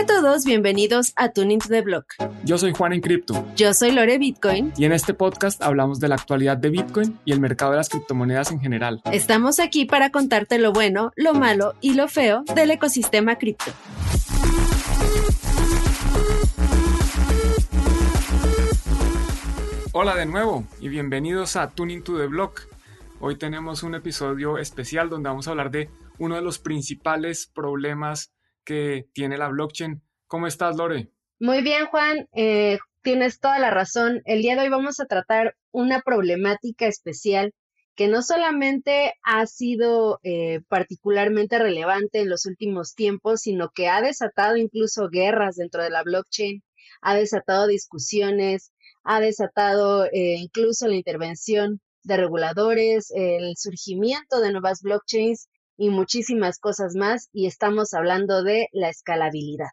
Hola a todos, bienvenidos a Tuning to the Block. Yo soy Juan en Cripto. Yo soy Lore Bitcoin. Y en este podcast hablamos de la actualidad de Bitcoin y el mercado de las criptomonedas en general. Estamos aquí para contarte lo bueno, lo malo y lo feo del ecosistema cripto. Hola de nuevo y bienvenidos a Tuning to the Block. Hoy tenemos un episodio especial donde vamos a hablar de uno de los principales problemas que tiene la blockchain. ¿Cómo estás, Lore? Muy bien, Juan. Eh, tienes toda la razón. El día de hoy vamos a tratar una problemática especial que no solamente ha sido eh, particularmente relevante en los últimos tiempos, sino que ha desatado incluso guerras dentro de la blockchain, ha desatado discusiones, ha desatado eh, incluso la intervención de reguladores, el surgimiento de nuevas blockchains y muchísimas cosas más y estamos hablando de la escalabilidad.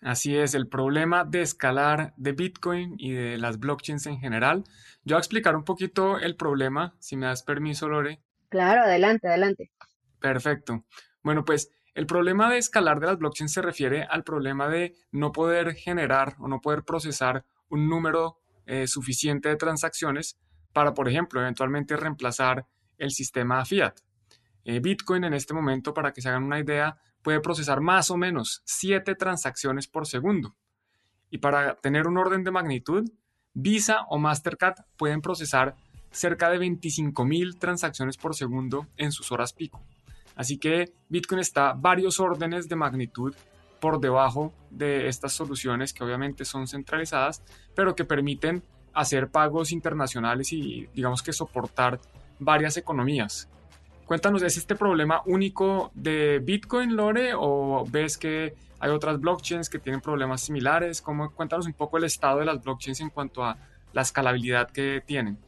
Así es, el problema de escalar de Bitcoin y de las blockchains en general. Yo voy a explicar un poquito el problema, si me das permiso, Lore. Claro, adelante, adelante. Perfecto. Bueno, pues el problema de escalar de las blockchains se refiere al problema de no poder generar o no poder procesar un número eh, suficiente de transacciones para, por ejemplo, eventualmente reemplazar el sistema fiat. Eh, Bitcoin en este momento, para que se hagan una idea, puede procesar más o menos 7 transacciones por segundo. Y para tener un orden de magnitud, Visa o Mastercard pueden procesar cerca de 25.000 transacciones por segundo en sus horas pico. Así que Bitcoin está varios órdenes de magnitud por debajo de estas soluciones que obviamente son centralizadas, pero que permiten hacer pagos internacionales y digamos que soportar varias economías. Cuéntanos, ¿es este problema único de Bitcoin, Lore, o ves que hay otras blockchains que tienen problemas similares? ¿Cómo, cuéntanos un poco el estado de las blockchains en cuanto a la escalabilidad que tienen.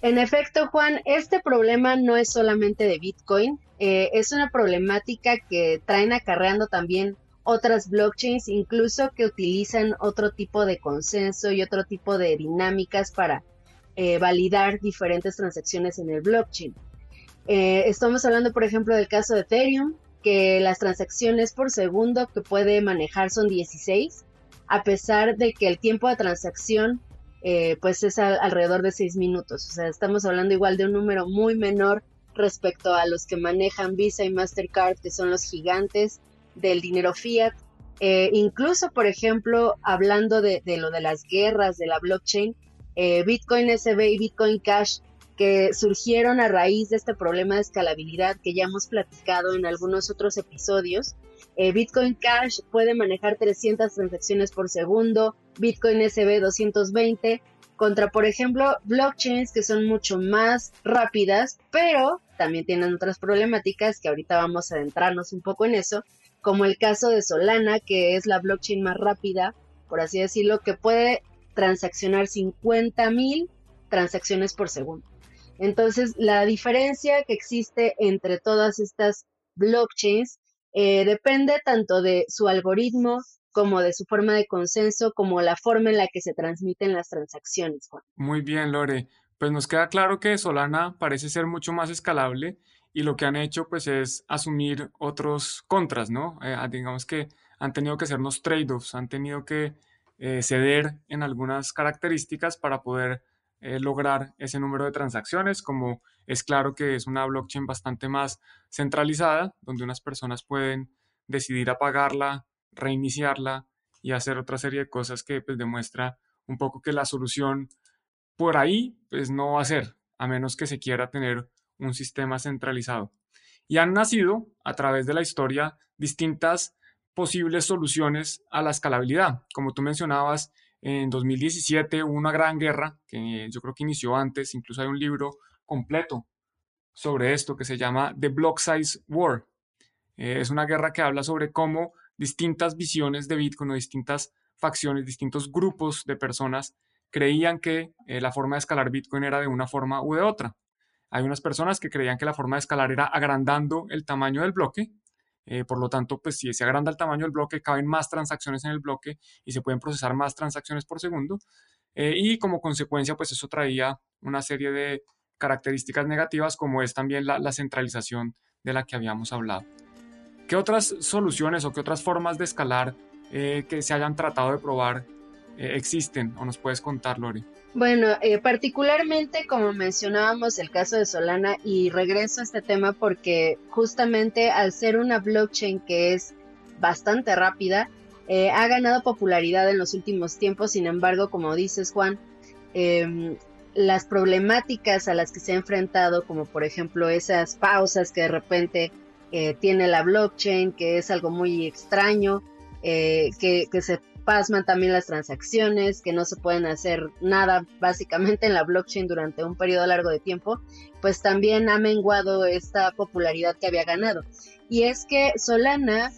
En efecto, Juan, este problema no es solamente de Bitcoin, eh, es una problemática que traen acarreando también otras blockchains, incluso que utilizan otro tipo de consenso y otro tipo de dinámicas para eh, validar diferentes transacciones en el blockchain. Eh, estamos hablando, por ejemplo, del caso de Ethereum, que las transacciones por segundo que puede manejar son 16, a pesar de que el tiempo de transacción eh, pues es alrededor de 6 minutos. O sea, estamos hablando igual de un número muy menor respecto a los que manejan Visa y Mastercard, que son los gigantes del dinero fiat. Eh, incluso, por ejemplo, hablando de, lo de las guerras de la blockchain, Bitcoin SB y Bitcoin Cash que surgieron a raíz de este problema de escalabilidad que ya hemos platicado en algunos otros episodios. Eh, Bitcoin Cash puede manejar 300 transacciones por segundo, Bitcoin SB 220, contra, por ejemplo, blockchains que son mucho más rápidas, pero también tienen otras problemáticas que ahorita vamos a adentrarnos un poco en eso, como el caso de Solana, que es la blockchain más rápida, por así decirlo, que puede transaccionar 50.000 transacciones por segundo. Entonces, la diferencia que existe entre todas estas blockchains eh, depende tanto de su algoritmo como de su forma de consenso, como la forma en la que se transmiten las transacciones. Muy bien, Lore. Pues nos queda claro que Solana parece ser mucho más escalable y lo que han hecho pues es asumir otros contras, ¿no? Eh, digamos que han tenido que hacernos trade-offs, han tenido que eh, ceder en algunas características para poder eh, lograr ese número de transacciones, como es claro que es una blockchain bastante más centralizada, donde unas personas pueden decidir apagarla, reiniciarla y hacer otra serie de cosas que pues, demuestra un poco que la solución por ahí pues no va a ser, a menos que se quiera tener un sistema centralizado. Y han nacido a través de la historia distintas posibles soluciones a la escalabilidad. Como tú mencionabas, en 2017 hubo una gran guerra que yo creo que inició antes, incluso hay un libro completo sobre esto que se llama The Block Size War. Eh, es una guerra que habla sobre cómo distintas visiones de Bitcoin o distintas facciones, distintos grupos de personas creían que eh, la forma de escalar Bitcoin era de una forma u de otra. Hay unas personas que creían que la forma de escalar era agrandando el tamaño del bloque eh, por lo tanto, pues si se agranda el tamaño del bloque, caben más transacciones en el bloque y se pueden procesar más transacciones por segundo. Eh, y como consecuencia, pues eso traía una serie de características negativas como es también la, centralización de la que habíamos hablado. ¿Qué otras soluciones o qué otras formas de escalar eh, que se hayan tratado de probar eh, existen o nos puedes contar, Lori? Bueno, eh, particularmente como mencionábamos el caso de Solana y regreso a este tema porque justamente al ser una blockchain que es bastante rápida, ha ganado popularidad en los últimos tiempos, sin embargo, como dices Juan, em, las problemáticas a las que se ha enfrentado, como por ejemplo esas pausas que de repente tiene la blockchain, que es algo muy extraño, que, que, se pasman también las transacciones, que no se pueden hacer nada básicamente en la blockchain durante un periodo largo de tiempo, pues también ha menguado esta popularidad que había ganado. Y es que Solana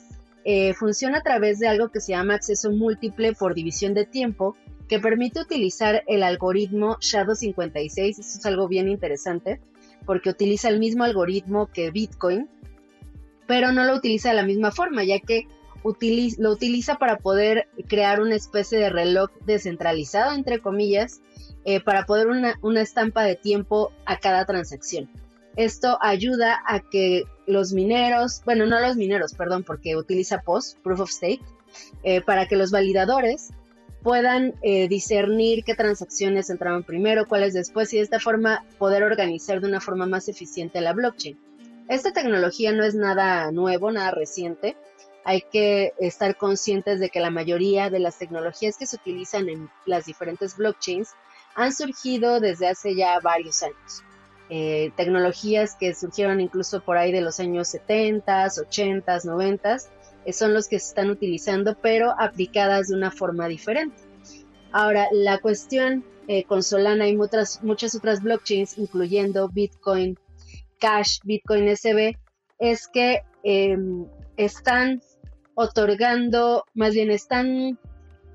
eh, funciona a través de algo que se llama acceso múltiple por división de tiempo, que permite utilizar el algoritmo Shadow56. Esto es algo bien interesante, porque utiliza el mismo algoritmo que Bitcoin, pero no lo utiliza de la misma forma, ya que lo utiliza para poder crear una especie de reloj descentralizado, entre comillas, eh, para poder una, una estampa de tiempo a cada transacción. Esto ayuda a que los mineros, bueno, no los mineros, perdón, porque utiliza POS, Proof of Stake, eh, para que los validadores puedan eh, discernir qué transacciones entraban primero, cuáles después, y de esta forma poder organizar de una forma más eficiente la blockchain. Esta tecnología no es nada nuevo, nada reciente hay que estar conscientes de que la mayoría de las tecnologías que se utilizan en las diferentes blockchains han surgido desde hace ya varios años. Eh, tecnologías que surgieron incluso por ahí de los años 70, 80, 90, son los que se están utilizando, pero aplicadas de una forma diferente. Ahora, la cuestión eh, con Solana y muchas, muchas otras blockchains, incluyendo Bitcoin Cash, Bitcoin SB, es que em, están otorgando, más bien están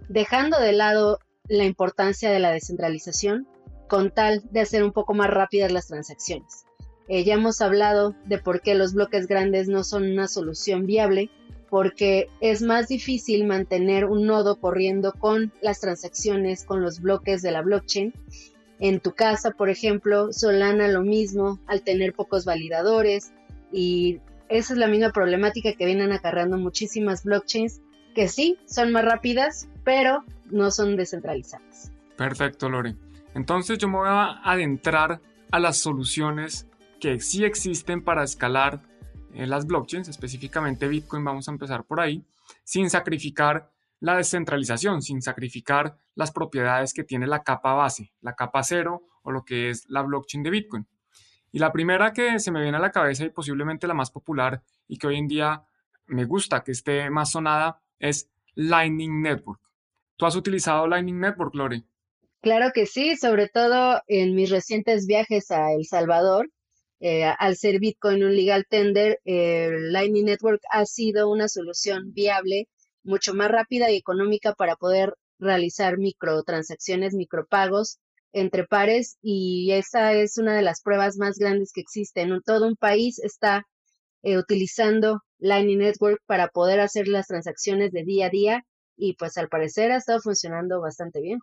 dejando de lado la importancia de la descentralización con tal de hacer un poco más rápidas las transacciones. Eh, ya hemos hablado de por qué los bloques grandes no son una solución viable, porque es más difícil mantener un nodo corriendo con las transacciones, con los bloques de la blockchain. En tu casa, por ejemplo, Solana lo mismo, al tener pocos validadores y esa es la misma problemática que vienen acarreando muchísimas blockchains que sí son más rápidas, pero no son descentralizadas. Perfecto, Lore. Entonces yo me voy a adentrar a las soluciones que sí existen para escalar eh, las blockchains, específicamente Bitcoin, vamos a empezar por ahí, sin sacrificar la descentralización, sin sacrificar las propiedades que tiene la capa base, la capa cero o lo que es la blockchain de Bitcoin. Y la primera que se me viene a la cabeza y posiblemente la más popular y que hoy en día me gusta que esté más sonada es Lightning Network. ¿Tú has utilizado Lightning Network, Lore? Claro que sí, sobre todo en mis recientes viajes a El Salvador. Eh, al ser Bitcoin un legal tender, Lightning Network ha sido una solución viable, mucho más rápida y económica para poder realizar microtransacciones, micropagos entre pares y esa es una de las pruebas más grandes que existen. Todo un país está eh, utilizando Lightning Network para poder hacer las transacciones de día a día y pues al parecer ha estado funcionando bastante bien,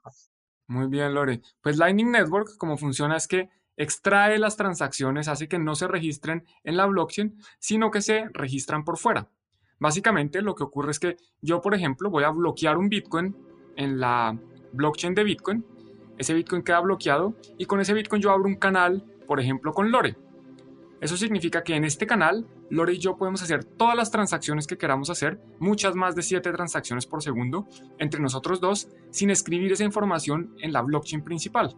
Muy bien, Lore. Pues Lightning Network, como funciona es que extrae las transacciones, hace que no se registren en la blockchain, sino que se registran por fuera. Básicamente lo que ocurre es que yo, por ejemplo, voy a bloquear un Bitcoin en la blockchain de Bitcoin ese Bitcoin queda bloqueado y con ese Bitcoin yo abro un canal, por ejemplo, con Lore. Eso significa que en este canal, Lore y yo podemos hacer todas las transacciones que queramos hacer, muchas más de 7 transacciones por segundo, entre nosotros dos, sin escribir esa información en la blockchain principal.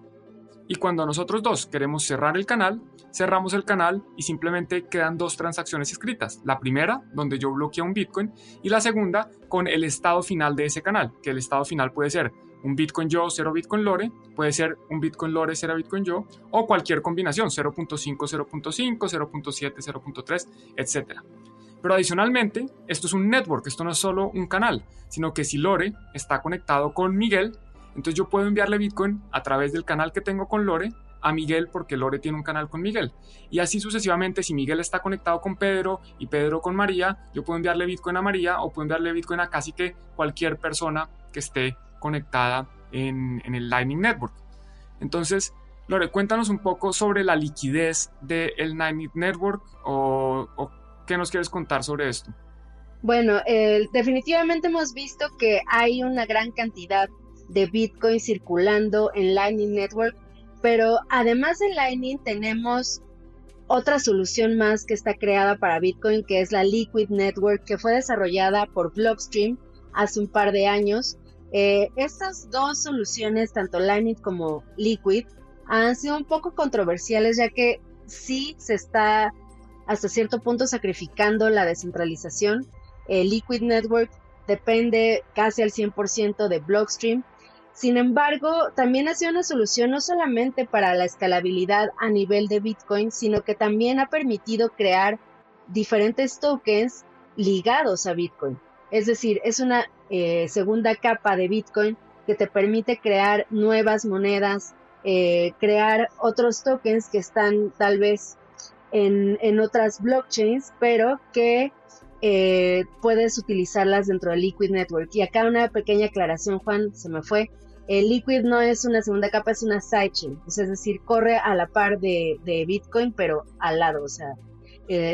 Y cuando nosotros dos queremos cerrar el canal, cerramos el canal y simplemente quedan dos transacciones escritas. La primera, donde yo bloqueo un Bitcoin, y la segunda, con el estado final de ese canal, que el estado final puede ser un Bitcoin yo, 0 Bitcoin Lore, puede ser un Bitcoin Lore, 0 Bitcoin yo, o cualquier combinación, 0.5, 0.5, 0.7, 0.3, etc. Pero adicionalmente, esto es un network, esto no es solo un canal, sino que si Lore está conectado con Miguel, entonces yo puedo enviarle Bitcoin a través del canal que tengo con Lore a Miguel porque Lore tiene un canal con Miguel. Y así sucesivamente, si Miguel está conectado con Pedro y Pedro con María, yo puedo enviarle Bitcoin a María o puedo enviarle Bitcoin a casi que cualquier persona que esté conectada en, el Lightning Network. Entonces, Lore, cuéntanos un poco sobre la liquidez del Lightning Network o qué nos quieres contar sobre esto. Bueno, definitivamente hemos visto que hay una gran cantidad de Bitcoin circulando en Lightning Network, pero además de Lightning tenemos otra solución más que está creada para Bitcoin, que es la Liquid Network, que fue desarrollada por Blockstream hace un par de años. Eh, estas dos soluciones, tanto Lightning como Liquid, han sido un poco controversiales, ya que sí se está hasta cierto punto sacrificando la descentralización Liquid Network depende casi al 100% de Blockstream. Sin embargo, también ha sido una solución no solamente para la escalabilidad a nivel de Bitcoin, sino que también ha permitido crear diferentes tokens ligados a Bitcoin. Es decir, es una eh, segunda capa de Bitcoin que te permite crear nuevas monedas, eh, crear otros tokens que están tal vez en, en otras blockchains, pero que eh, puedes utilizarlas dentro de Liquid Network. Y acá una pequeña aclaración, Juan, se me fue. El Liquid no es una segunda capa, es una sidechain. es decir, corre a la par de, Bitcoin, pero al lado, o sea,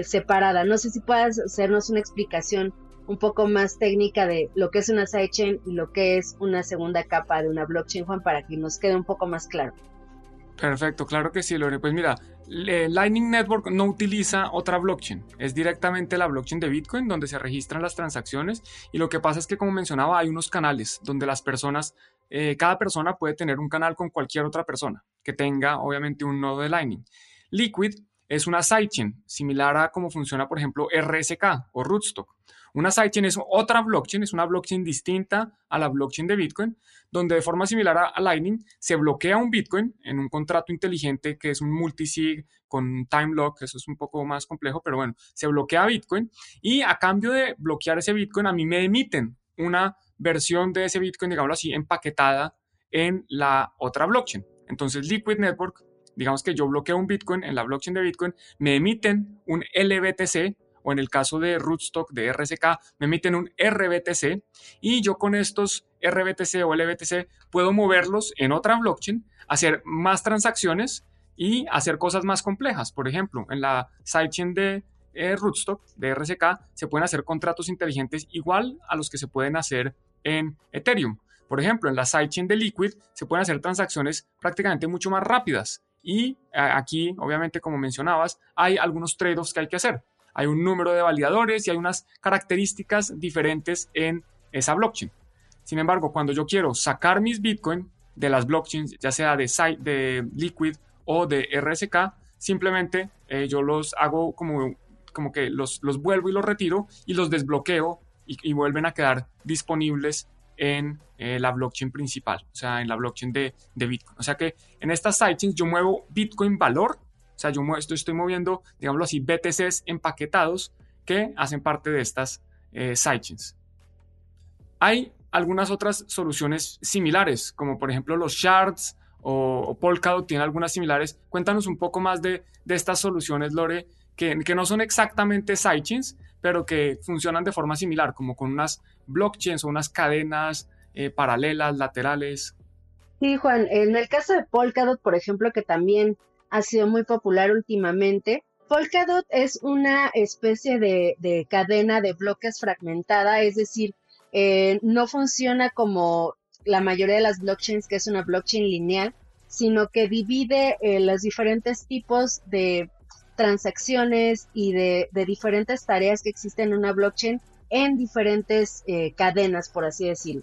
separada. No sé si puedas hacernos una explicación un poco más técnica de lo que es una sidechain y lo que es una segunda capa de una blockchain, Juan, para que nos quede un poco más claro. Perfecto, claro que sí, Lore. Pues mira, Lightning Network no utiliza otra blockchain, es directamente la blockchain de Bitcoin donde se registran las transacciones y lo que pasa es que como mencionaba hay unos canales donde las personas, eh, cada persona puede tener un canal con cualquier otra persona que tenga obviamente un nodo de Lightning. Liquid es una sidechain similar a cómo funciona por ejemplo RSK o Rootstock. Una sidechain es otra blockchain, es una blockchain distinta a la blockchain de Bitcoin, donde de forma similar a, Lightning se bloquea un Bitcoin en un contrato inteligente que es un multisig con time lock, eso es un poco más complejo, pero bueno, se bloquea Bitcoin y a cambio de bloquear ese Bitcoin a mí me emiten una versión de ese Bitcoin, digámoslo así, empaquetada en la otra blockchain. Entonces Liquid Network, digamos que yo bloqueo un Bitcoin en la blockchain de Bitcoin, me emiten un LBTC o en el caso de Rootstock de RSK, me emiten un RBTC y yo con estos RBTC o LBTC puedo moverlos en otra blockchain, hacer más transacciones y hacer cosas más complejas. Por ejemplo, en la sidechain de eh, Rootstock de RSK se pueden hacer contratos inteligentes igual a los que se pueden hacer en Ethereum. Por ejemplo, en la sidechain de Liquid se pueden hacer transacciones prácticamente mucho más rápidas. Y aquí, obviamente, como mencionabas, hay algunos trade-offs que hay que hacer hay un número de validadores y hay unas características diferentes en esa blockchain. Sin embargo, cuando yo quiero sacar mis Bitcoin de las blockchains, ya sea de, de Liquid o de RSK, simplemente eh, yo los hago como, como que los, los vuelvo y los retiro y los desbloqueo y, vuelven a quedar disponibles en eh, la blockchain principal, o sea, en la blockchain de, de Bitcoin. O sea que en estas sidechains yo muevo Bitcoin valor sea, yo estoy, moviendo, digámoslo así, BTCs empaquetados que hacen parte de estas eh, sidechains. Hay algunas otras soluciones similares, como por ejemplo los shards o, Polkadot tiene algunas similares. Cuéntanos un poco más de, estas soluciones, Lore, que, no son exactamente sidechains, pero que funcionan de forma similar, como con unas blockchains o unas cadenas eh, paralelas, laterales. Sí, Juan, en el caso de Polkadot, por ejemplo, que también ha sido muy popular últimamente. Polkadot es una especie de, cadena de bloques fragmentada, es decir, eh, no funciona como la mayoría de las blockchains, que es una blockchain lineal, sino que divide eh, los diferentes tipos de transacciones y de, diferentes tareas que existen en una blockchain en diferentes eh, cadenas, por así decirlo.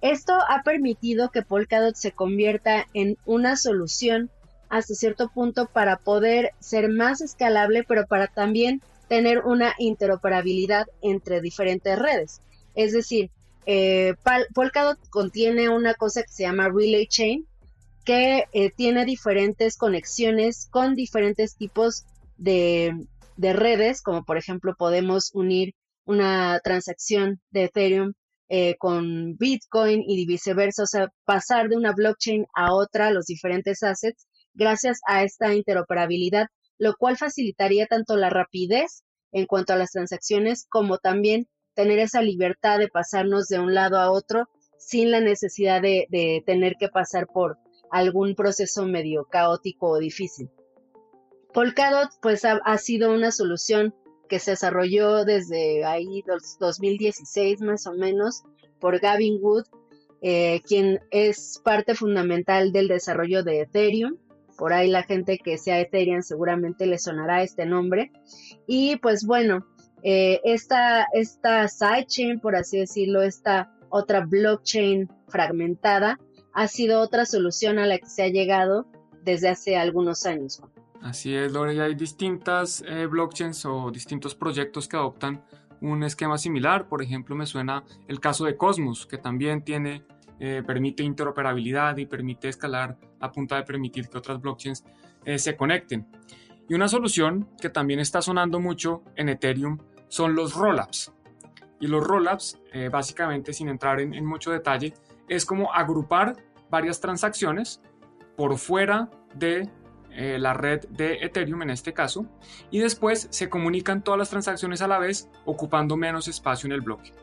Esto ha permitido que Polkadot se convierta en una solución hasta cierto punto para poder ser más escalable, pero para también tener una interoperabilidad entre diferentes redes. Es decir, eh, Polkadot contiene una cosa que se llama Relay Chain, que eh, tiene diferentes conexiones con diferentes tipos de, redes, como por ejemplo podemos unir una transacción de Ethereum eh, con Bitcoin y viceversa, o sea, pasar de una blockchain a otra los diferentes assets gracias a esta interoperabilidad, lo cual facilitaría tanto la rapidez en cuanto a las transacciones como también tener esa libertad de pasarnos de un lado a otro sin la necesidad de, tener que pasar por algún proceso medio caótico o difícil. Polkadot pues ha, sido una solución que se desarrolló desde ahí 2016 más o menos por Gavin Wood, eh, quien es parte fundamental del desarrollo de Ethereum. Por ahí la gente que sea Ethereum seguramente le sonará este nombre. Y pues bueno, eh, esta, esta sidechain, por así decirlo, esta otra blockchain fragmentada, ha sido otra solución a la que se ha llegado desde hace algunos años. Así es, Lore, hay distintas eh, blockchains o distintos proyectos que adoptan un esquema similar. Por ejemplo, me suena el caso de Cosmos, que también tiene, eh, permite interoperabilidad y permite escalar a punta de permitir que otras blockchains eh, se conecten. Y una solución que también está sonando mucho en Ethereum son los rollups. Y los rollups, básicamente, sin entrar en, mucho detalle, es como agrupar varias transacciones por fuera de eh, la red de Ethereum en este caso, y después se comunican todas las transacciones a la vez ocupando menos espacio en el bloque.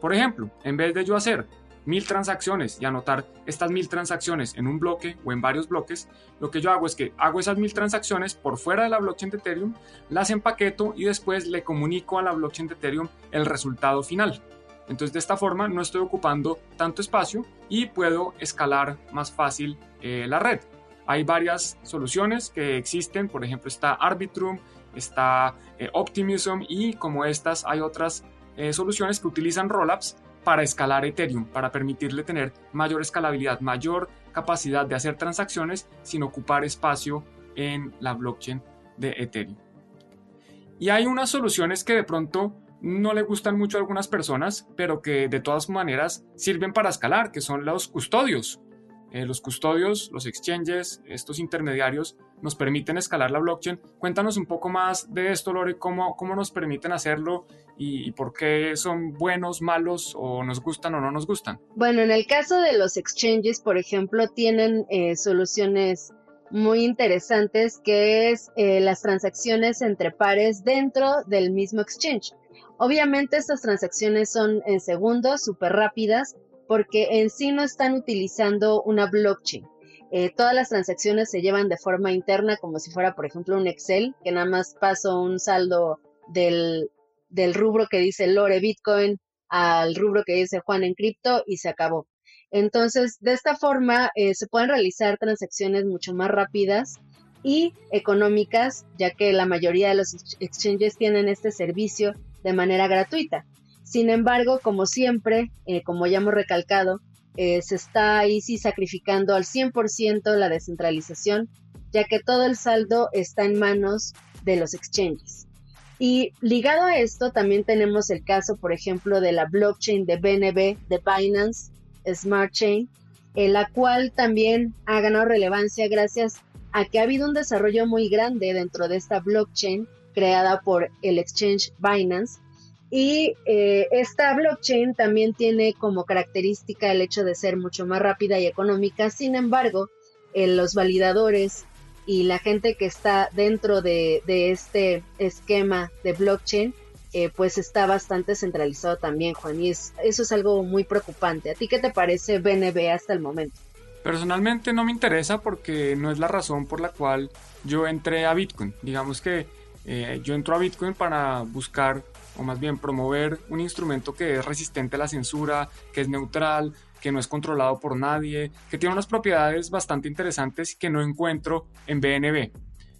Por ejemplo, en vez de yo hacer mil transacciones y anotar estas mil transacciones en un bloque o en varios bloques, lo que yo hago es que hago esas mil transacciones por fuera de la blockchain de Ethereum, las empaqueto y después le comunico a la blockchain de Ethereum el resultado final. Entonces de esta forma no estoy ocupando tanto espacio y puedo escalar más fácil eh, la red. Hay varias soluciones que existen, por ejemplo está Arbitrum, está eh, Optimism y como estas hay otras eh, soluciones que utilizan rollups para escalar Ethereum, para permitirle tener mayor escalabilidad, mayor capacidad de hacer transacciones sin ocupar espacio en la blockchain de Ethereum. Y hay unas soluciones que de pronto no le gustan mucho a algunas personas, pero que de todas maneras sirven para escalar, que son los custodios. Eh, los custodios, los exchanges, estos intermediarios nos permiten escalar la blockchain. Cuéntanos un poco más de esto, Lore, cómo, cómo nos permiten hacerlo y, por qué son buenos, malos o nos gustan o no nos gustan. Bueno, en el caso de los exchanges, por ejemplo, tienen eh, soluciones muy interesantes que es eh, las transacciones entre pares dentro del mismo exchange. Obviamente estas transacciones son en segundos, súper rápidas, porque en sí no están utilizando una blockchain. Eh, todas las transacciones se llevan de forma interna, como si fuera, por ejemplo, un Excel, que nada más paso un saldo del, del rubro que dice Lore Bitcoin al rubro que dice Juan en cripto y se acabó. Entonces, de esta forma eh, se pueden realizar transacciones mucho más rápidas y económicas, ya que la mayoría de los exchanges tienen este servicio de manera gratuita. Sin embargo, como siempre, eh, como ya hemos recalcado, eh, se está ahí sí sacrificando al 100% la descentralización, ya que todo el saldo está en manos de los exchanges. Y ligado a esto, también tenemos el caso, por ejemplo, de la blockchain de BNB, de Binance Smart Chain, en la cual también ha ganado relevancia gracias a que ha habido un desarrollo muy grande dentro de esta blockchain creada por el exchange Binance y eh, esta blockchain también tiene como característica el hecho de ser mucho más rápida y económica. Sin embargo, eh, los validadores y la gente que está dentro de, este esquema de blockchain, eh, pues está bastante centralizado también, Juan. Y eso es algo muy preocupante. ¿A ti qué te parece BNB hasta el momento? Personalmente no me interesa porque no es la razón por la cual yo entré a Bitcoin. Digamos que yo entro a Bitcoin para buscar o más bien promover un instrumento que es resistente a la censura, que es neutral, que no es controlado por nadie, que tiene unas propiedades bastante interesantes que no encuentro en BNB.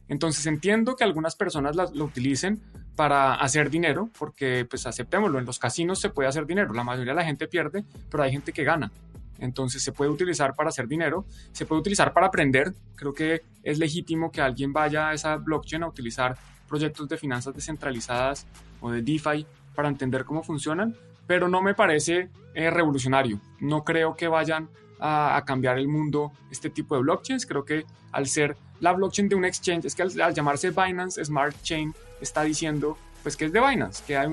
Entonces entiendo que algunas personas lo utilicen para hacer dinero, porque pues aceptémoslo, en los casinos se puede hacer dinero, la mayoría de la gente pierde, pero hay gente que gana. Entonces se puede utilizar para hacer dinero, se puede utilizar para aprender. Creo que es legítimo que alguien vaya a esa blockchain a utilizar proyectos de finanzas descentralizadas o de DeFi para entender cómo funcionan, pero no me parece eh, revolucionario. No creo que vayan a, cambiar el mundo este tipo de blockchains. Creo que al ser la blockchain de un exchange, es que al, llamarse Binance Smart Chain está diciendo pues que es de Binance, que hay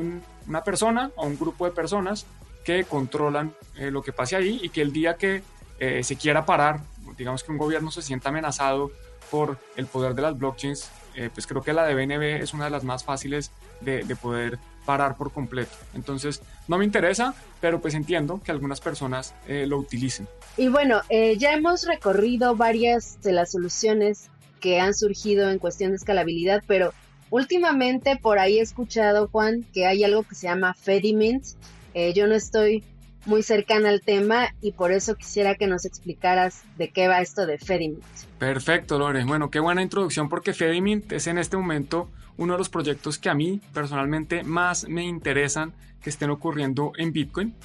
una persona o un grupo de personas que controlan eh, lo que pase ahí y que el día que eh, se quiera parar, digamos que un gobierno se sienta amenazado por el poder de las blockchains, eh, pues creo que la de BNB es una de las más fáciles de, poder parar por completo. Entonces, no me interesa, pero pues entiendo que algunas personas eh, lo utilicen. Y bueno, eh, ya hemos recorrido varias de las soluciones que han surgido en cuestión de escalabilidad, pero últimamente por ahí he escuchado, Juan, que hay algo que se llama Fedimint. Eh, yo no estoy muy cercana al tema y por eso quisiera que nos explicaras de qué va esto de Fedimint. Perfecto, Lore. Bueno, qué buena introducción porque Fedimint es en este momento uno de los proyectos que a mí personalmente más me interesan que estén ocurriendo en Bitcoin.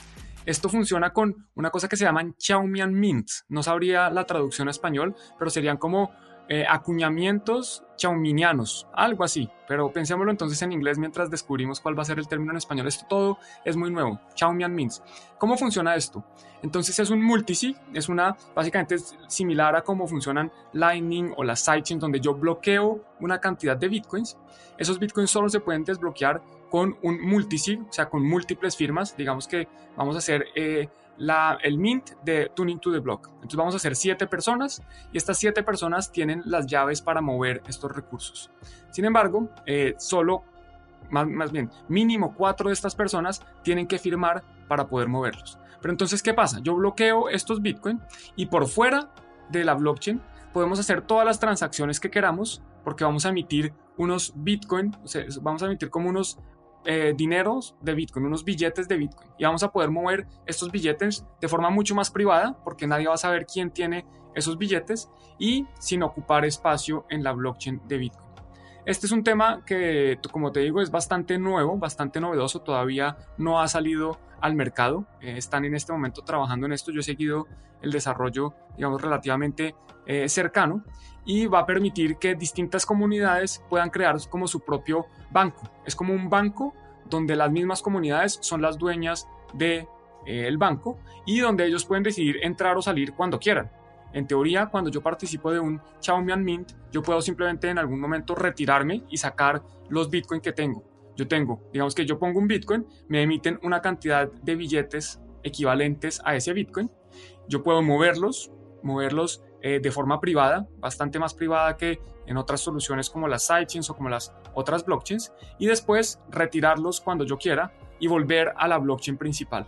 Esto funciona con una cosa que se llaman Chaumian Mints. No sabría la traducción a español, pero serían como eh, acuñamientos chauminianos, algo así. Pero pensémoslo entonces en inglés mientras descubrimos cuál va a ser el término en español. Esto todo es muy nuevo. Chaumian Mints. ¿Cómo funciona esto? Entonces es un multisig, es una, básicamente similar a cómo funcionan Lightning o las sidechains, donde yo bloqueo una cantidad de bitcoins. Esos bitcoins solo se pueden desbloquear con un multisig, o sea, con múltiples firmas. Digamos que vamos a hacer eh, la, el mint de Tuning to the Block. Entonces vamos a hacer siete personas y estas siete personas tienen las llaves para mover estos recursos. Sin embargo, eh, solo, más, más bien, mínimo cuatro de estas personas tienen que firmar para poder moverlos. Pero entonces, ¿qué pasa? Yo bloqueo estos Bitcoin y por fuera de la blockchain podemos hacer todas las transacciones que queramos porque vamos a emitir unos Bitcoin, o sea, vamos a emitir como unos eh, dineros de Bitcoin, unos billetes de Bitcoin. Y vamos a poder mover estos billetes de forma mucho más privada, porque nadie va a saber quién tiene esos billetes y sin ocupar espacio en la blockchain de Bitcoin. Este es un tema que, como te digo, es bastante nuevo, bastante novedoso, todavía no ha salido al mercado. Eh, están en este momento trabajando en esto. Yo he seguido el desarrollo, digamos, relativamente eh, cercano y va a permitir que distintas comunidades puedan crear como su propio banco. Es como un banco donde las mismas comunidades son las dueñas del de, eh, banco y donde ellos pueden decidir entrar o salir cuando quieran. En teoría, cuando yo participo de un Xiaomian Mint, yo puedo simplemente en algún momento retirarme y sacar los Bitcoin que tengo. Yo tengo, digamos que yo pongo un Bitcoin, me emiten una cantidad de billetes equivalentes a ese Bitcoin. Yo puedo moverlos, moverlos eh, de forma privada, bastante más privada que en otras soluciones como las sidechains o como las otras blockchains, y después retirarlos cuando yo quiera y volver a la blockchain principal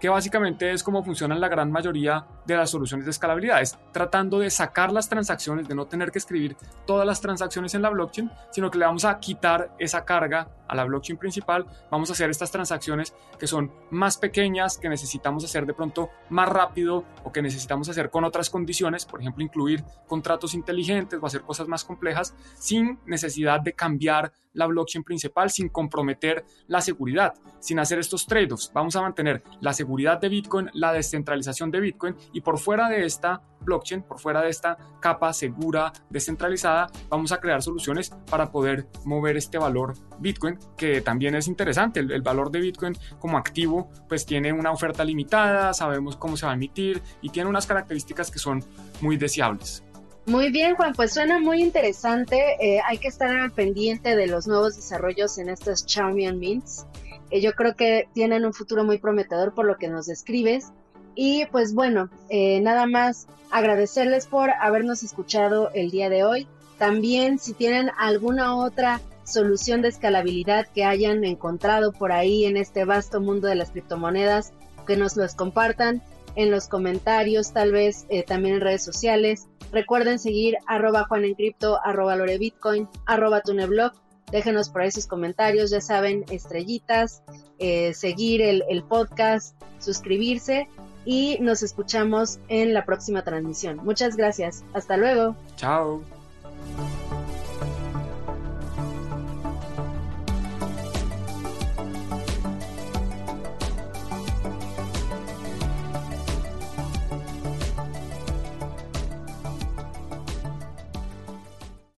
que básicamente es como funcionan la gran mayoría de las soluciones de escalabilidad, es tratando de sacar las transacciones, de no tener que escribir todas las transacciones en la blockchain, sino que le vamos a quitar esa carga a la blockchain principal, vamos a hacer estas transacciones que son más pequeñas, que necesitamos hacer de pronto más rápido o que necesitamos hacer con otras condiciones, por ejemplo, incluir contratos inteligentes o hacer cosas más complejas sin necesidad de cambiar la blockchain principal sin comprometer la seguridad, sin hacer estos trade-offs. Vamos a mantener la seguridad de Bitcoin, la descentralización de Bitcoin y por fuera de esta blockchain, por fuera de esta capa segura, descentralizada, vamos a crear soluciones para poder mover este valor Bitcoin, que también es interesante. El, el, valor de Bitcoin como activo, pues tiene una oferta limitada, sabemos cómo se va a emitir y tiene unas características que son muy deseables. Muy bien, Juan, pues suena muy interesante. Eh, hay que estar al pendiente de los nuevos desarrollos en estos Xiaomi Mints. Eh, yo creo que tienen un futuro muy prometedor por lo que nos describes. Y pues bueno, eh, nada más agradecerles por habernos escuchado el día de hoy. También si tienen alguna otra solución de escalabilidad que hayan encontrado por ahí en este vasto mundo de las criptomonedas, que nos los compartan en los comentarios, tal vez también en redes sociales. Recuerden seguir arroba juanencrypto, arroba lorebitcoin, arroba tuneblog. Déjenos por ahí sus comentarios, ya saben, estrellitas, eh, seguir el, el podcast, suscribirse y nos escuchamos en la próxima transmisión. Muchas gracias. Hasta luego. Chao.